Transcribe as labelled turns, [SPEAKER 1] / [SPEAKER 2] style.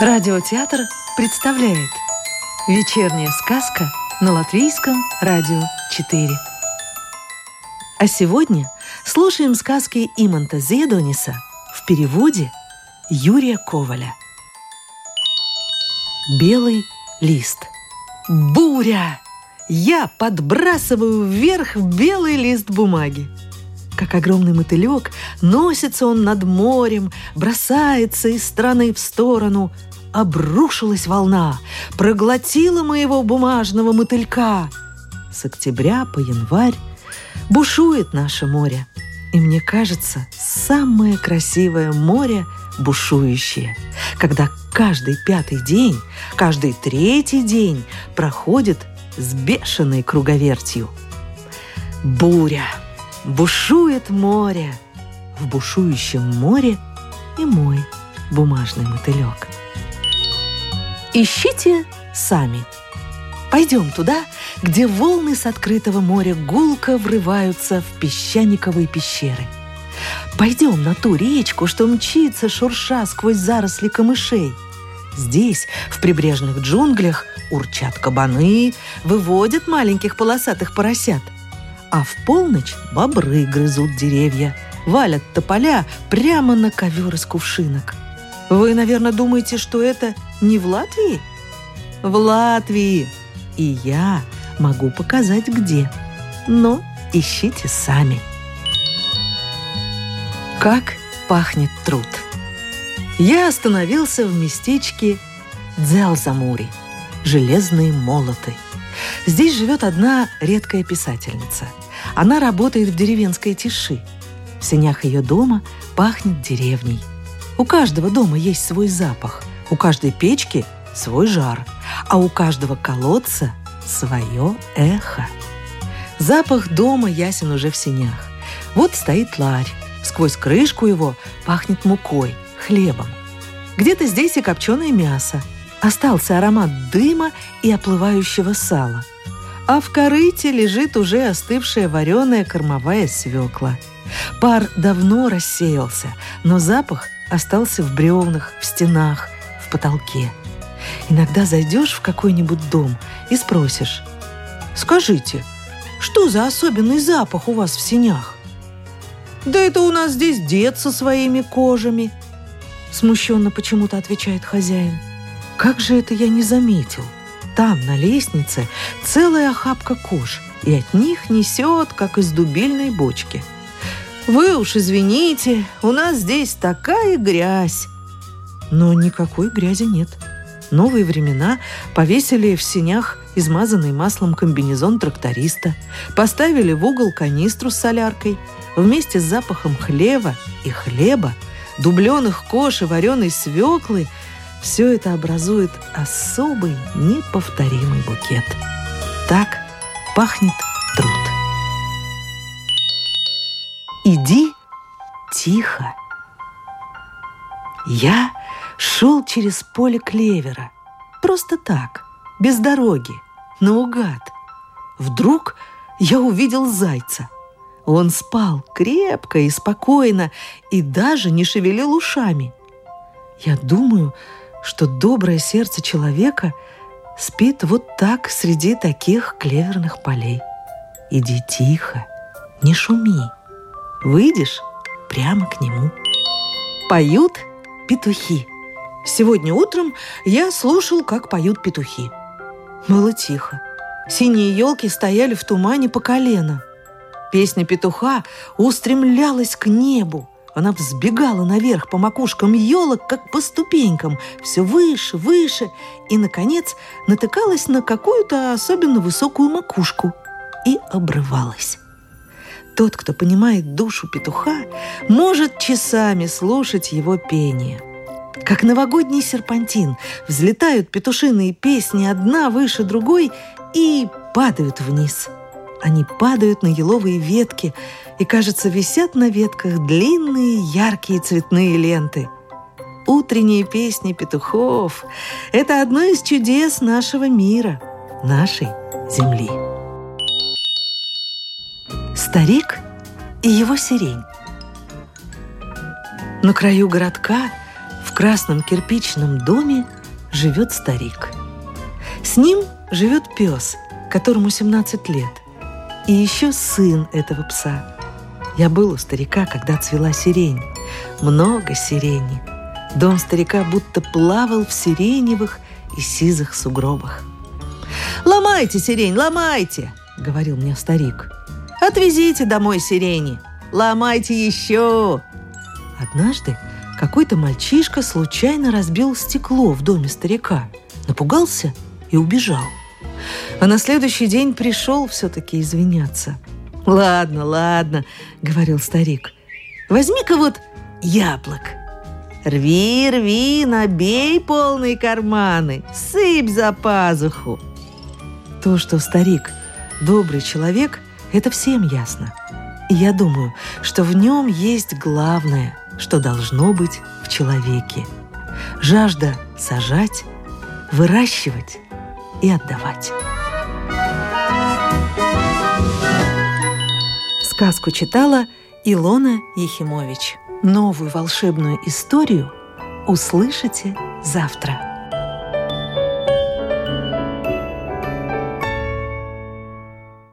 [SPEAKER 1] Радиотеатр представляет Вечерняя сказка на Латвийском радио 4 А сегодня слушаем сказки Иманта Зедониса в переводе Юрия Коваля. Белый лист Буря! Я подбрасываю вверх белый лист бумаги как огромный мотылек, носится он над морем, бросается из стороны в сторону, обрушилась волна, проглотила моего бумажного мотылька. С октября по январь бушует наше море. И мне кажется, самое красивое море бушующее, когда каждый пятый день, каждый третий день проходит с бешеной круговертью. Буря, бушует море, в бушующем море и мой бумажный мотылек – Ищите сами. Пойдем туда, где волны с открытого моря гулко врываются в песчаниковые пещеры. Пойдем на ту речку, что мчится, шурша сквозь заросли камышей. Здесь, в прибрежных джунглях, урчат кабаны, выводят маленьких полосатых поросят. А в полночь бобры грызут деревья, валят тополя прямо на ковер из кувшинок – вы, наверное, думаете, что это не в Латвии? В Латвии. И я могу показать, где. Но ищите сами. Как пахнет труд. Я остановился в местечке Дзелзамури, железные молоты. Здесь живет одна редкая писательница. Она работает в деревенской тиши. В сенях ее дома пахнет деревней – у каждого дома есть свой запах, у каждой печки свой жар, а у каждого колодца свое эхо. Запах дома ясен уже в сенях. Вот стоит ларь. Сквозь крышку его пахнет мукой, хлебом. Где-то здесь и копченое мясо. Остался аромат дыма и оплывающего сала. А в корыте лежит уже остывшая вареная кормовая свекла. Пар давно рассеялся, но запах остался в бревнах, в стенах, потолке. Иногда зайдешь в какой-нибудь дом и спросишь, «Скажите, что за особенный запах у вас в сенях?» «Да это у нас здесь дед со своими кожами», смущенно почему-то отвечает хозяин. «Как же это я не заметил? Там, на лестнице, целая охапка кож, и от них несет, как из дубильной бочки». Вы уж извините, у нас здесь такая грязь. Но никакой грязи нет. Новые времена повесили в синях измазанный маслом комбинезон тракториста, поставили в угол канистру с соляркой. Вместе с запахом хлева и хлеба, дубленых кож и вареной свеклы все это образует особый неповторимый букет. Так пахнет труд. Иди тихо. Я шел через поле клевера. Просто так, без дороги, наугад. Вдруг я увидел зайца. Он спал крепко и спокойно и даже не шевелил ушами. Я думаю, что доброе сердце человека спит вот так среди таких клеверных полей. Иди тихо, не шуми. Выйдешь прямо к нему. Поют петухи. Сегодня утром я слушал, как поют петухи. Было тихо. Синие елки стояли в тумане по колено. Песня петуха устремлялась к небу. Она взбегала наверх по макушкам елок, как по ступенькам, все выше, выше, и, наконец, натыкалась на какую-то особенно высокую макушку и обрывалась. Тот, кто понимает душу петуха, может часами слушать его пение. Как новогодний серпантин, взлетают петушиные песни одна выше другой и падают вниз. Они падают на еловые ветки и, кажется, висят на ветках длинные яркие цветные ленты. Утренние песни петухов – это одно из чудес нашего мира, нашей Земли. Старик и его сирень. На краю городка, красном кирпичном доме живет старик. С ним живет пес, которому 17 лет, и еще сын этого пса. Я был у старика, когда цвела сирень. Много сирени. Дом старика будто плавал в сиреневых и сизых сугробах. «Ломайте сирень, ломайте!» — говорил мне старик. «Отвезите домой сирени! Ломайте еще!» Однажды какой-то мальчишка случайно разбил стекло в доме старика, напугался и убежал. А на следующий день пришел все-таки извиняться. «Ладно, ладно», — говорил старик, — «возьми-ка вот яблок. Рви, рви, набей полные карманы, сыпь за пазуху». То, что старик добрый человек, это всем ясно. И я думаю, что в нем есть главное, что должно быть в человеке. Жажда сажать, выращивать и отдавать. Сказку читала Илона Ехимович. Новую волшебную историю услышите завтра.